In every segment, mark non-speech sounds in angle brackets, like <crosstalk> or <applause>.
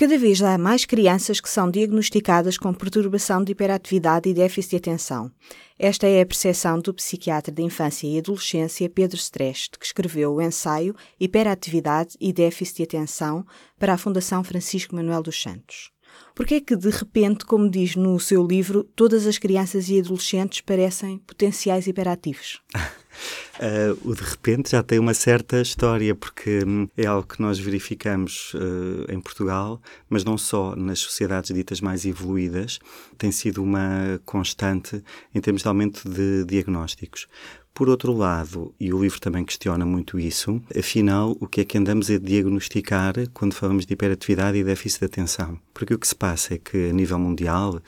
Cada vez há mais crianças que são diagnosticadas com perturbação de hiperatividade e déficit de atenção. Esta é a percepção do psiquiatra de infância e adolescência Pedro Streste, que escreveu o ensaio Hiperatividade e Déficit de Atenção para a Fundação Francisco Manuel dos Santos. Porque é que, de repente, como diz no seu livro, todas as crianças e adolescentes parecem potenciais hiperativos? <laughs> Uh, o de repente já tem uma certa história, porque hum, é algo que nós verificamos uh, em Portugal, mas não só nas sociedades ditas mais evoluídas, tem sido uma constante em termos de aumento de diagnósticos. Por outro lado, e o livro também questiona muito isso, afinal, o que é que andamos a diagnosticar quando falamos de hiperatividade e déficit de atenção? Porque o que se passa é que, a nível mundial,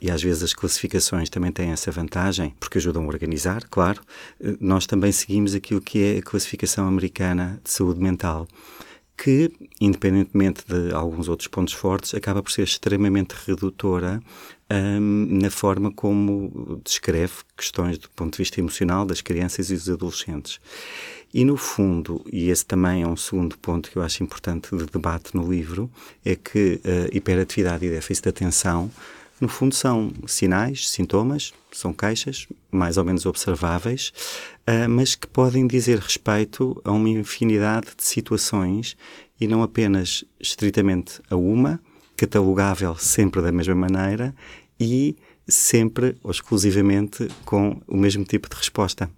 e às vezes as classificações também têm essa vantagem, porque ajudam a organizar, claro, nós também seguimos aquilo que é a classificação americana de saúde mental que, independentemente de alguns outros pontos fortes, acaba por ser extremamente redutora um, na forma como descreve questões do ponto de vista emocional das crianças e dos adolescentes. E, no fundo, e esse também é um segundo ponto que eu acho importante de debate no livro, é que a hiperatividade e déficit de atenção, no fundo, são sinais, sintomas, são queixas mais ou menos observáveis, uh, mas que podem dizer respeito a uma infinidade de situações e não apenas estritamente a uma, catalogável sempre da mesma maneira e sempre ou exclusivamente com o mesmo tipo de resposta.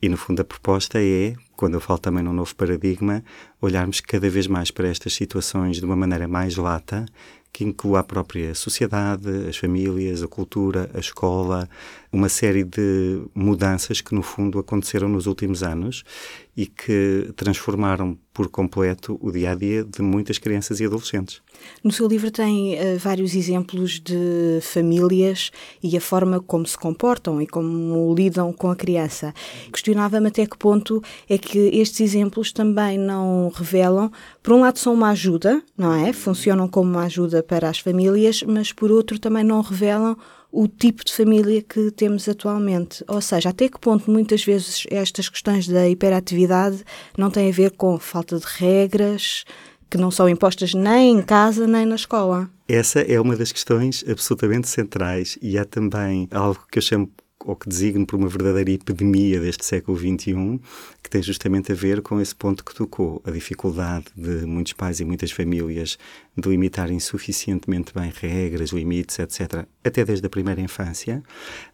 E no fundo a proposta é, quando eu falo também num novo paradigma, olharmos cada vez mais para estas situações de uma maneira mais lata, que inclua a própria sociedade, as famílias, a cultura, a escola, uma série de mudanças que no fundo aconteceram nos últimos anos e que transformaram por completo o dia a dia de muitas crianças e adolescentes. No seu livro tem uh, vários exemplos de famílias e a forma como se comportam e como lidam com a criança. Questionava-me até que ponto é que estes exemplos também não revelam, por um lado, são uma ajuda, não é? Funcionam como uma ajuda para as famílias, mas por outro também não revelam o tipo de família que temos atualmente. Ou seja, até que ponto muitas vezes estas questões da hiperatividade não têm a ver com falta de regras que não são impostas nem em casa nem na escola. Essa é uma das questões absolutamente centrais e é também algo que eu chamo ou que designo por uma verdadeira epidemia deste século XXI, que tem justamente a ver com esse ponto que tocou, a dificuldade de muitos pais e muitas famílias delimitarem suficientemente bem regras, limites, etc., até desde a primeira infância,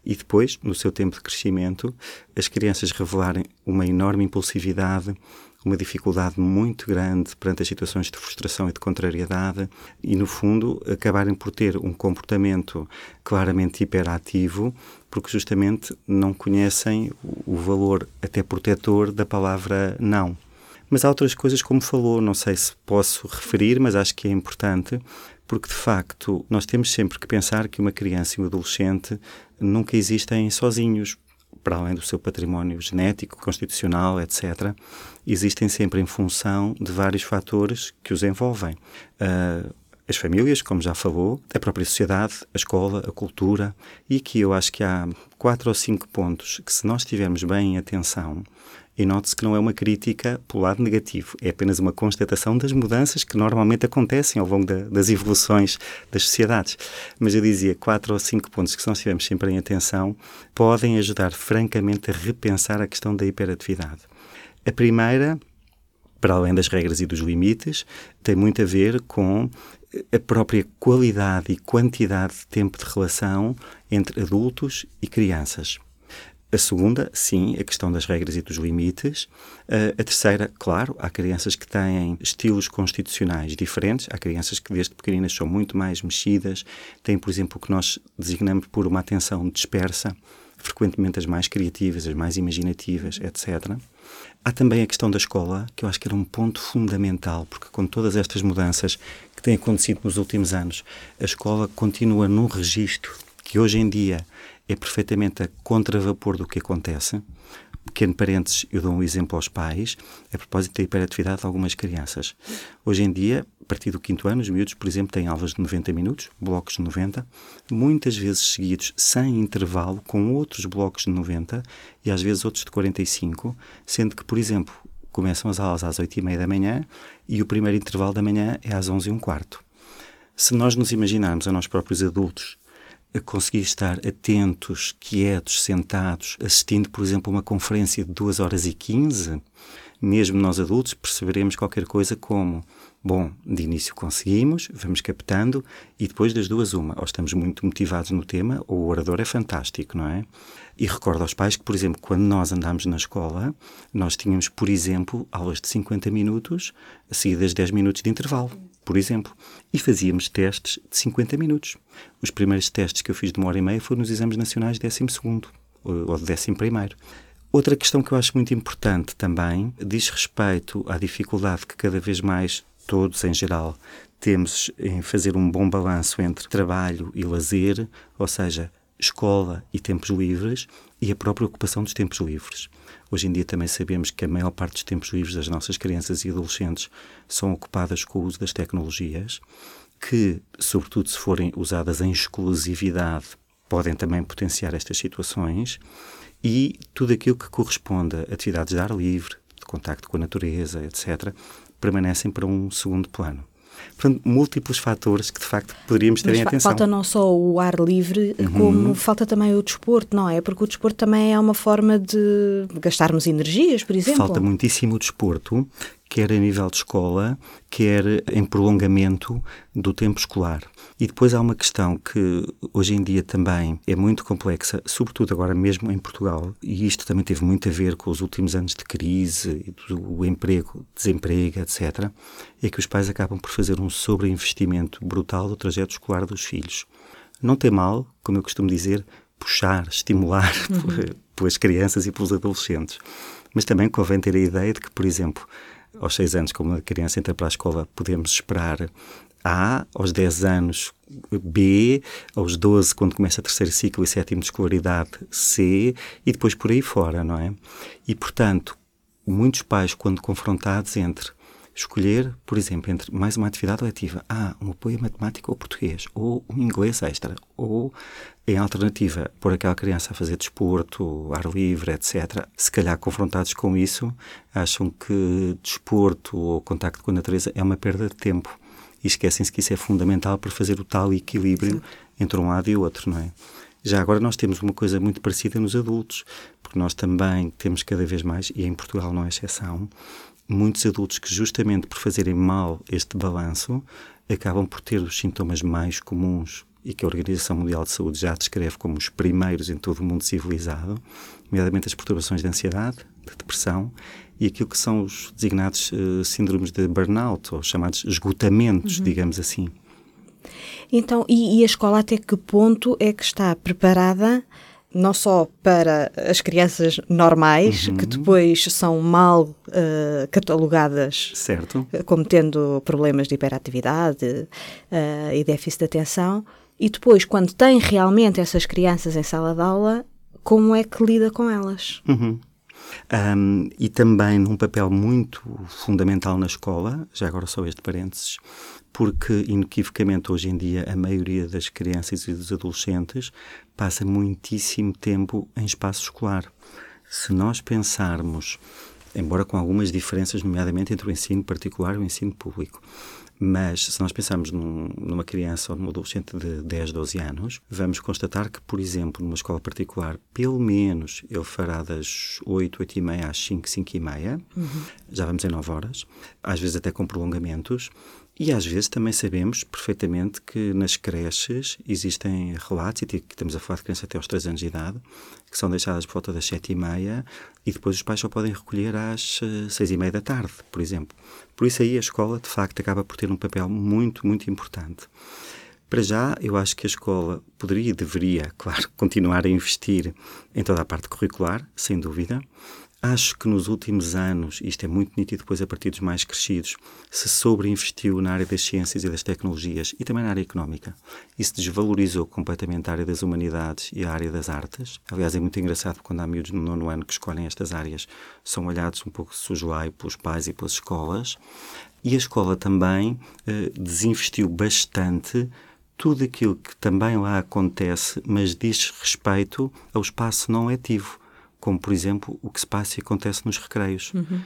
e depois, no seu tempo de crescimento, as crianças revelarem uma enorme impulsividade, uma dificuldade muito grande perante as situações de frustração e de contrariedade e, no fundo, acabarem por ter um comportamento claramente hiperativo porque justamente não conhecem o valor até protetor da palavra não. Mas há outras coisas, como falou, não sei se posso referir, mas acho que é importante, porque de facto nós temos sempre que pensar que uma criança e um adolescente nunca existem sozinhos para além do seu património genético, constitucional, etc., existem sempre em função de vários fatores que os envolvem. Uh, as famílias, como já falou, a própria sociedade, a escola, a cultura. E aqui eu acho que há quatro ou cinco pontos que, se nós tivermos bem em atenção, e note-se que não é uma crítica pelo lado negativo, é apenas uma constatação das mudanças que normalmente acontecem ao longo da, das evoluções das sociedades. Mas eu dizia quatro ou cinco pontos que, se nós estivermos sempre em atenção, podem ajudar francamente a repensar a questão da hiperatividade. A primeira, para além das regras e dos limites, tem muito a ver com a própria qualidade e quantidade de tempo de relação entre adultos e crianças. A segunda, sim, a questão das regras e dos limites. Uh, a terceira, claro, há crianças que têm estilos constitucionais diferentes, há crianças que desde pequeninas são muito mais mexidas, têm, por exemplo, o que nós designamos por uma atenção dispersa, frequentemente as mais criativas, as mais imaginativas, etc. Há também a questão da escola, que eu acho que era um ponto fundamental, porque com todas estas mudanças que têm acontecido nos últimos anos, a escola continua num registro que hoje em dia é perfeitamente a contravapor do que acontece. pequeno parênteses, eu dou um exemplo aos pais, a propósito da hiperatividade de algumas crianças. Hoje em dia, a partir do quinto ano, os miúdos, por exemplo, têm aulas de 90 minutos, blocos de 90, muitas vezes seguidos sem intervalo, com outros blocos de 90 e às vezes outros de 45, sendo que, por exemplo, começam as aulas às 8 e meia da manhã e o primeiro intervalo da manhã é às 11 e um quarto. Se nós nos imaginarmos a nós próprios adultos a conseguir estar atentos, quietos, sentados, assistindo, por exemplo, a uma conferência de 2 horas e 15, mesmo nós adultos perceberemos qualquer coisa como Bom, de início conseguimos, vamos captando e depois das duas uma, ou estamos muito motivados no tema ou o orador é fantástico, não é? E recordo aos pais que, por exemplo, quando nós andámos na escola, nós tínhamos, por exemplo, aulas de 50 minutos, seguidas de 10 minutos de intervalo, por exemplo, e fazíamos testes de 50 minutos. Os primeiros testes que eu fiz de uma hora e meia foram nos exames nacionais de 12 ou de 11 primeiro. Outra questão que eu acho muito importante também diz respeito à dificuldade que cada vez mais todos em geral temos em fazer um bom balanço entre trabalho e lazer, ou seja, escola e tempos livres, e a própria ocupação dos tempos livres. Hoje em dia também sabemos que a maior parte dos tempos livres das nossas crianças e adolescentes são ocupadas com o uso das tecnologias, que, sobretudo se forem usadas em exclusividade, podem também potenciar estas situações, e tudo aquilo que corresponde a atividades de ar livre, de contacto com a natureza, etc., permanecem para um segundo plano. Portanto, múltiplos fatores que de facto poderíamos ter Mas em atenção. Falta não só o ar livre, uhum. como falta também o desporto, não é? Porque o desporto também é uma forma de gastarmos energias, por exemplo. Falta muitíssimo o desporto, quer a nível de escola, quer em prolongamento do tempo escolar. E depois há uma questão que hoje em dia também é muito complexa, sobretudo agora mesmo em Portugal, e isto também teve muito a ver com os últimos anos de crise, do emprego, desemprego, etc., é que os pais acabam por fazer um sobreinvestimento brutal do trajeto escolar dos filhos. Não tem mal, como eu costumo dizer, puxar, estimular uhum. <laughs> pelas crianças e pelos adolescentes. Mas também convém ter a ideia de que, por exemplo, aos 6 anos, como a criança entra para a escola, podemos esperar a, aos 10 anos B, aos 12, quando começa o terceiro ciclo e sétimo de escolaridade, C, e depois por aí fora, não é? E, portanto, muitos pais, quando confrontados entre escolher, por exemplo, entre mais uma atividade letiva, ah, um apoio a matemática ou português, ou um inglês extra, ou, em alternativa, pôr aquela criança a fazer desporto, ar livre, etc., se calhar confrontados com isso, acham que desporto ou contacto com a natureza é uma perda de tempo e esquecem-se que isso é fundamental para fazer o tal equilíbrio Sim. entre um lado e o outro, não é? Já agora nós temos uma coisa muito parecida nos adultos, porque nós também temos cada vez mais, e em Portugal não é exceção, muitos adultos que justamente por fazerem mal este balanço acabam por ter os sintomas mais comuns e que a Organização Mundial de Saúde já descreve como os primeiros em todo o mundo civilizado, nomeadamente as perturbações de ansiedade, de depressão e aquilo que são os designados uh, síndromes de burnout, ou chamados esgotamentos, uhum. digamos assim. Então, e, e, a escola até que ponto é que está preparada não só para as crianças normais, uhum. que depois são mal uh, catalogadas certo. como tendo problemas de hiperatividade uh, e déficit de atenção, e depois, quando tem realmente essas crianças em sala de aula, como é que lida com elas? Uhum. Um, e também num papel muito fundamental na escola, já agora só este parênteses, porque inequivocamente hoje em dia a maioria das crianças e dos adolescentes passa muitíssimo tempo em espaço escolar. Se nós pensarmos, embora com algumas diferenças, nomeadamente entre o ensino particular e o ensino público, mas se nós pensarmos num, numa criança ou num adolescente de 10, 12 anos, vamos constatar que, por exemplo, numa escola particular, pelo menos ele fará das 8, 8 e meia às 5, 5 e meia, uhum. já vamos em 9 horas, às vezes até com prolongamentos, e às vezes também sabemos perfeitamente que nas creches existem relatos, e estamos a falar de crianças até aos 3 anos de idade, que são deixadas por volta das 7 e meia e depois os pais só podem recolher às 6 eh, e meia da tarde, por exemplo. Por isso aí a escola, de facto, acaba por ter um papel muito, muito importante. Para já, eu acho que a escola poderia e deveria, <laughs> claro, continuar a investir em toda a parte curricular, sem dúvida. Acho que nos últimos anos, isto é muito nítido depois a partir dos mais crescidos, se sobreinvestiu na área das ciências e das tecnologias e também na área económica. E se desvalorizou completamente a área das humanidades e a área das artes. Aliás, é muito engraçado quando há miúdos no nono ano que escolhem estas áreas, são olhados um pouco sujoai pelos pais e pelas escolas. E a escola também eh, desinvestiu bastante tudo aquilo que também lá acontece, mas diz respeito ao espaço não letivo como por exemplo o que se passa e acontece nos recreios, uhum.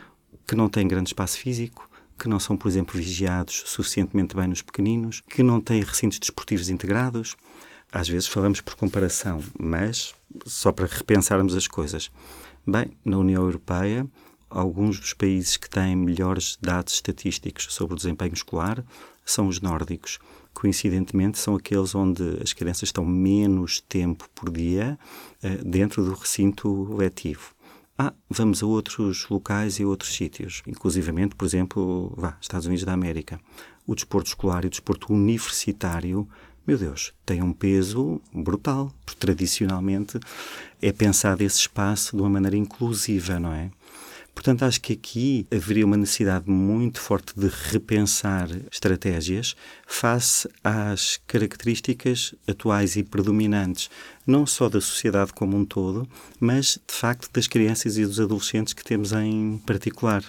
que não têm grande espaço físico, que não são, por exemplo, vigiados suficientemente bem nos pequeninos, que não têm recintos desportivos integrados. Às vezes falamos por comparação, mas só para repensarmos as coisas. Bem, na União Europeia, alguns dos países que têm melhores dados estatísticos sobre o desempenho escolar são os nórdicos coincidentemente, são aqueles onde as crianças estão menos tempo por dia uh, dentro do recinto letivo. Ah, vamos a outros locais e outros sítios, inclusivamente, por exemplo, vá, Estados Unidos da América. O desporto escolar e o desporto universitário, meu Deus, tem um peso brutal, porque tradicionalmente é pensado esse espaço de uma maneira inclusiva, não é? Portanto, acho que aqui haveria uma necessidade muito forte de repensar estratégias face às características atuais e predominantes, não só da sociedade como um todo, mas de facto das crianças e dos adolescentes que temos em particular.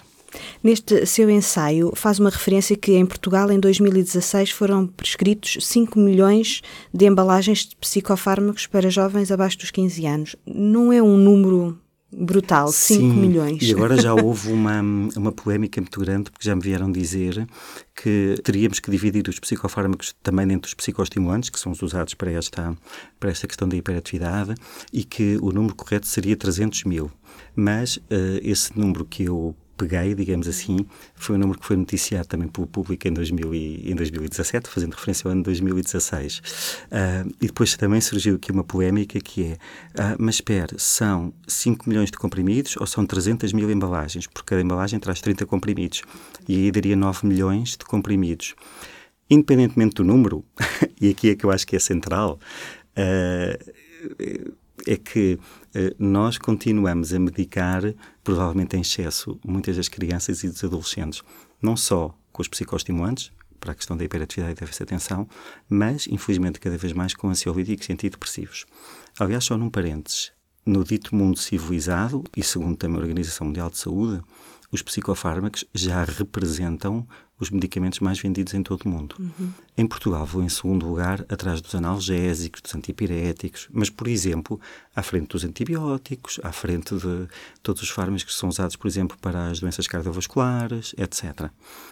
Neste seu ensaio, faz uma referência que em Portugal, em 2016, foram prescritos 5 milhões de embalagens de psicofármacos para jovens abaixo dos 15 anos. Não é um número brutal, 5 milhões. E agora já <laughs> houve uma, uma polémica muito grande, porque já me vieram dizer que teríamos que dividir os psicofármacos também dentro dos psicoestimulantes, que são os usados para esta, para esta questão da hiperatividade, e que o número correto seria 300 mil. Mas uh, esse número que eu peguei, digamos assim, foi um número que foi noticiado também pelo público em, 2000 e, em 2017, fazendo referência ao ano 2016. Uh, ah, e depois também surgiu aqui uma polémica que é, uh, mas espera, são 5 milhões de comprimidos ou são 300 mil embalagens? Porque cada embalagem traz 30 comprimidos. E aí daria 9 milhões de comprimidos. Independentemente do número, <laughs> e aqui é que eu acho que é central, uh, é que uh, nós continuamos a medicar, provavelmente em excesso, muitas das crianças e dos adolescentes, não só com os psicoestimulantes, para a questão da hiperatividade e déficit de atenção, mas, infelizmente, cada vez mais com ansiolíticos e antidepressivos. Aliás, só num parênteses, no dito mundo civilizado, e segundo também a Organização Mundial de Saúde, os psicofármacos já representam os medicamentos mais vendidos em todo o mundo. Uhum. Em Portugal vou em segundo lugar atrás dos analgésicos, dos antipiréticos, mas, por exemplo, à frente dos antibióticos, à frente de todos os fármacos que são usados, por exemplo, para as doenças cardiovasculares, etc.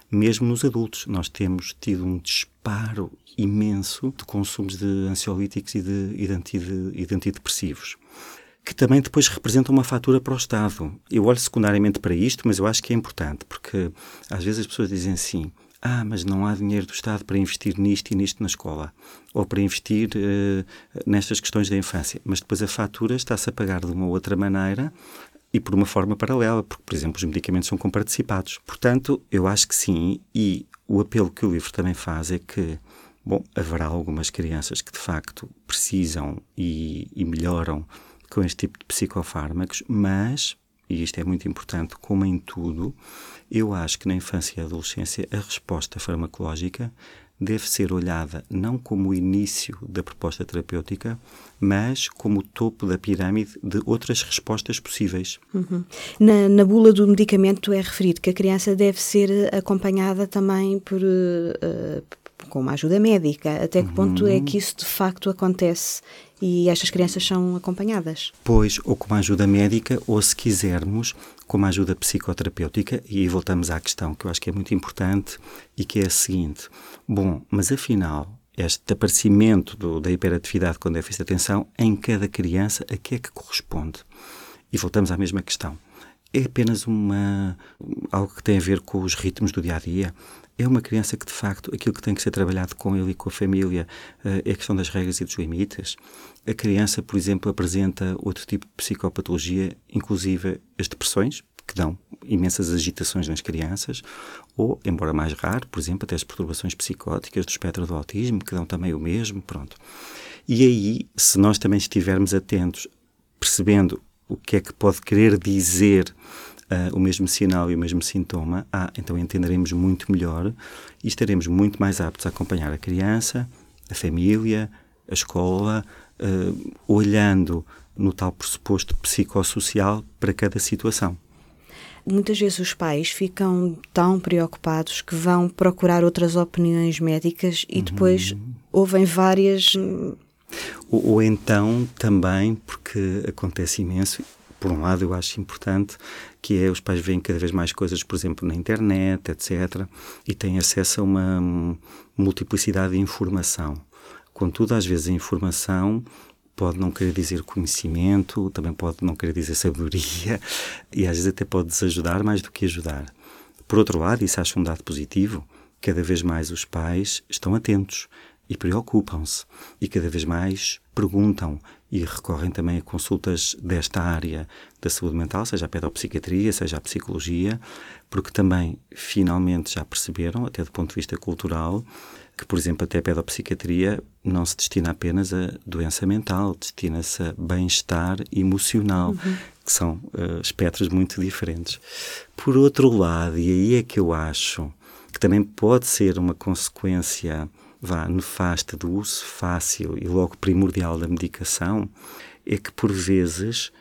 Mesmo nos adultos, nós temos tido um disparo imenso de consumos de ansiolíticos e de, e de antidepressivos que também depois representa uma fatura para o Estado. Eu olho secundariamente para isto, mas eu acho que é importante, porque às vezes as pessoas dizem assim: ah, mas não há dinheiro do Estado para investir nisto e nisto na escola, ou para investir uh, nestas questões da infância. Mas depois a fatura está-se a pagar de uma outra maneira e por uma forma paralela, porque, por exemplo, os medicamentos são comparticipados. Portanto, eu acho que sim, e o apelo que o livro também faz é que Bom, haverá algumas crianças que de facto precisam e, e melhoram com este tipo de psicofármacos, mas, e isto é muito importante, como em tudo, eu acho que na infância e adolescência a resposta farmacológica deve ser olhada não como o início da proposta terapêutica, mas como o topo da pirâmide de outras respostas possíveis. Uhum. Na, na, bula do medicamento é referido que a criança deve ser acompanhada também por, uh, com uma ajuda médica. Até que ponto é uhum. que isso de facto acontece e estas crianças são acompanhadas. Pois, ou com uma ajuda médica, ou se quisermos, com uma ajuda psicoterapêutica, e voltamos à questão que eu acho que é muito importante e que é a seguinte: bom, mas afinal, este aparecimento do, da hiperatividade com déficit de atenção em cada criança, a que é que corresponde? E voltamos à mesma questão. É apenas uma, algo que tem a ver com os ritmos do dia a dia? É uma criança que, de facto, aquilo que tem que ser trabalhado com ele e com a família uh, é a questão das regras e dos limites. A criança, por exemplo, apresenta outro tipo de psicopatologia, inclusive as depressões, que dão imensas agitações nas crianças, ou, embora mais raro, por exemplo, até as perturbações psicóticas do espectro do autismo, que dão também o mesmo, pronto. E aí, se nós também estivermos atentos, percebendo o que é que pode querer dizer uh, o mesmo sinal e o mesmo sintoma, ah, então entenderemos muito melhor e estaremos muito mais aptos a acompanhar a criança, a família, a escola, uh, olhando no tal pressuposto psicossocial para cada situação. Muitas vezes os pais ficam tão preocupados que vão procurar outras opiniões médicas e depois uhum. ouvem várias. Hum, ou, ou, então também, porque acontece imenso, por um lado eu acho importante, que é os pais veem cada vez mais coisas, por exemplo, na internet, etc., e têm acesso a uma multiplicidade de informação. Contudo, às vezes a informação pode não querer dizer conhecimento, também pode não querer dizer sabedoria <laughs> e às vezes até pode desajudar mais do que ajudar. Por outro lado, isso acho um dado positivo, cada vez mais os pais estão atentos e preocupam-se e cada vez mais perguntam e recorrem também a consultas desta área da saúde mental, seja a pedopsiquiatria, seja a psicologia, porque também finalmente já perceberam, até do ponto de vista cultural, que, por exemplo, até a pedopsiquiatria não se destina apenas a doença mental, destina-se a bem-estar emocional, uhum. que são uh, espectros muito diferentes. Por outro lado, e aí é que eu acho que também pode ser uma consequência vá, nefasta do uso fácil e logo primordial da medicação, é que por vezes,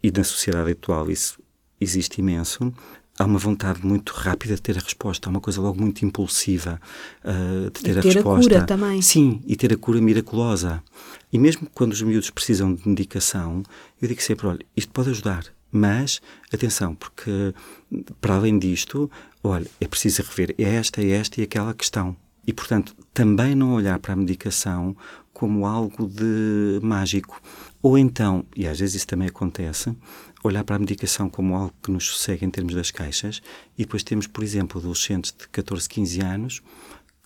e na sociedade atual isso existe imenso, há uma vontade muito rápida de ter a resposta, há uma coisa logo muito impulsiva uh, de ter, e a ter resposta. a cura também. Sim, e ter a cura miraculosa. E mesmo quando os miúdos precisam de medicação, eu digo sempre, olha, isto pode ajudar, mas atenção, porque para além disto, olha, é preciso rever esta, esta e aquela questão. E, portanto, também não olhar para a medicação como algo de mágico. Ou então, e às vezes isso também acontece, olhar para a medicação como algo que nos sossega em termos das queixas, e depois temos, por exemplo, adolescentes de 14, 15 anos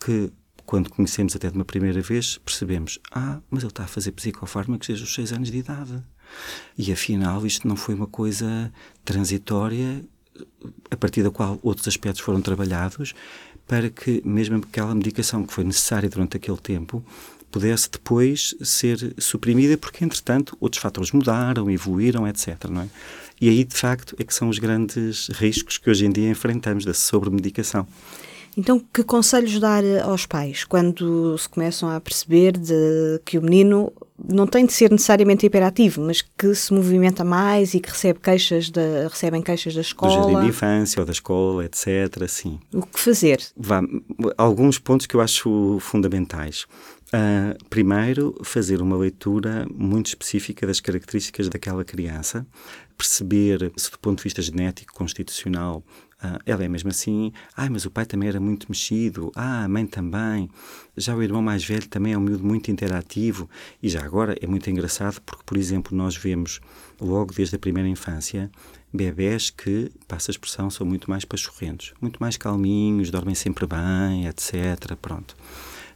que, quando conhecemos até de uma primeira vez, percebemos: ah, mas ele está a fazer psicofármacos desde os 6 anos de idade. E afinal, isto não foi uma coisa transitória a partir da qual outros aspectos foram trabalhados para que mesmo aquela medicação que foi necessária durante aquele tempo pudesse depois ser suprimida, porque entretanto outros fatores mudaram, evoluíram, etc. É? E aí, de facto, é que são os grandes riscos que hoje em dia enfrentamos da sobremedicação. Então, que conselhos dar aos pais quando se começam a perceber de que o menino não tem de ser necessariamente hiperativo, mas que se movimenta mais e que recebe queixas da, recebem queixas da escola? Do jardim de infância ou da escola, etc. Sim. O que fazer? Vá, alguns pontos que eu acho fundamentais. Uh, primeiro, fazer uma leitura muito específica das características daquela criança, perceber se, do ponto de vista genético, constitucional, uh, ela é mesmo assim. Ah, mas o pai também era muito mexido. Ah, a mãe também. Já o irmão mais velho também é um miúdo muito interativo. E já agora é muito engraçado porque, por exemplo, nós vemos logo desde a primeira infância bebés que, passa a expressão, são muito mais pachorrentos, muito mais calminhos, dormem sempre bem, etc. Pronto.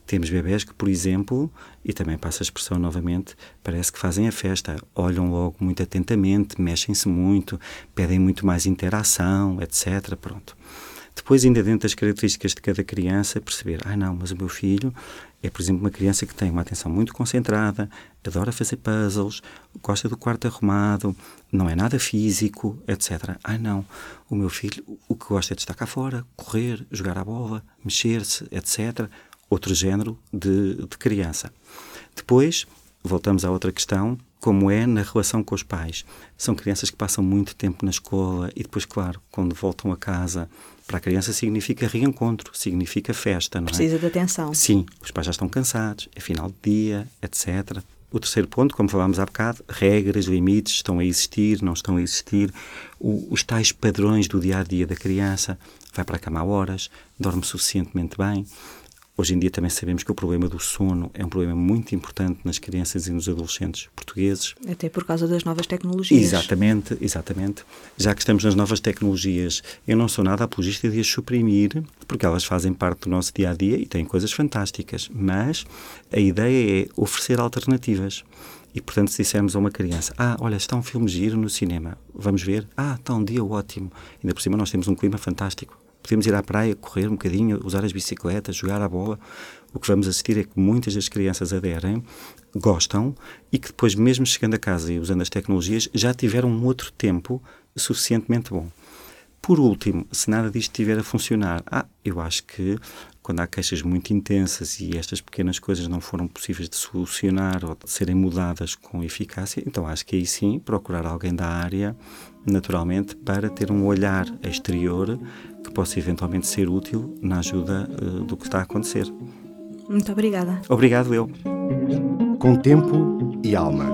Temos bebés que, por exemplo, e também passa a expressão novamente, parece que fazem a festa, olham logo muito atentamente, mexem-se muito, pedem muito mais interação, etc. Pronto. Depois, ainda dentro das características de cada criança, perceber, ah não, mas o meu filho é, por exemplo, uma criança que tem uma atenção muito concentrada, adora fazer puzzles, gosta do quarto arrumado, não é nada físico, etc. Ah não, o meu filho o que gosta é de estar cá fora, correr, jogar a bola, mexer-se, etc outro género de, de criança. Depois, voltamos à outra questão, como é na relação com os pais. São crianças que passam muito tempo na escola e depois, claro, quando voltam a casa, para a criança significa reencontro, significa festa, não é? Precisa de atenção. Sim, os pais já estão cansados, é final de dia, etc. O terceiro ponto, como falámos há bocado, regras, limites, estão a existir, não estão a existir. O, os tais padrões do dia a dia da criança, vai para a cama a horas, dorme suficientemente bem, Hoje em dia também sabemos que o problema do sono é um problema muito importante nas crianças e nos adolescentes portugueses. Até por causa das novas tecnologias. Exatamente, exatamente. Já que estamos nas novas tecnologias, eu não sou nada apologista de as suprimir, porque elas fazem parte do nosso dia a dia e têm coisas fantásticas. Mas a ideia é oferecer alternativas. E, portanto, se dissermos a uma criança: Ah, olha, está um filme giro no cinema, vamos ver? Ah, está um dia ótimo. Ainda por cima, nós temos um clima fantástico podemos ir à praia, correr um bocadinho, usar as bicicletas, jogar a bola. O que vamos assistir é que muitas das crianças aderem, gostam e que depois, mesmo chegando a casa e usando as tecnologias, já tiveram um outro tempo suficientemente bom. Por último, se nada disto estiver a funcionar, ah, eu acho que quando há queixas muito intensas e estas pequenas coisas não foram possíveis de solucionar ou de serem mudadas com eficácia, então acho que aí sim procurar alguém da área, naturalmente, para ter um olhar exterior que possa eventualmente ser útil na ajuda uh, do que está a acontecer. Muito obrigada. Obrigado eu. Com tempo e alma.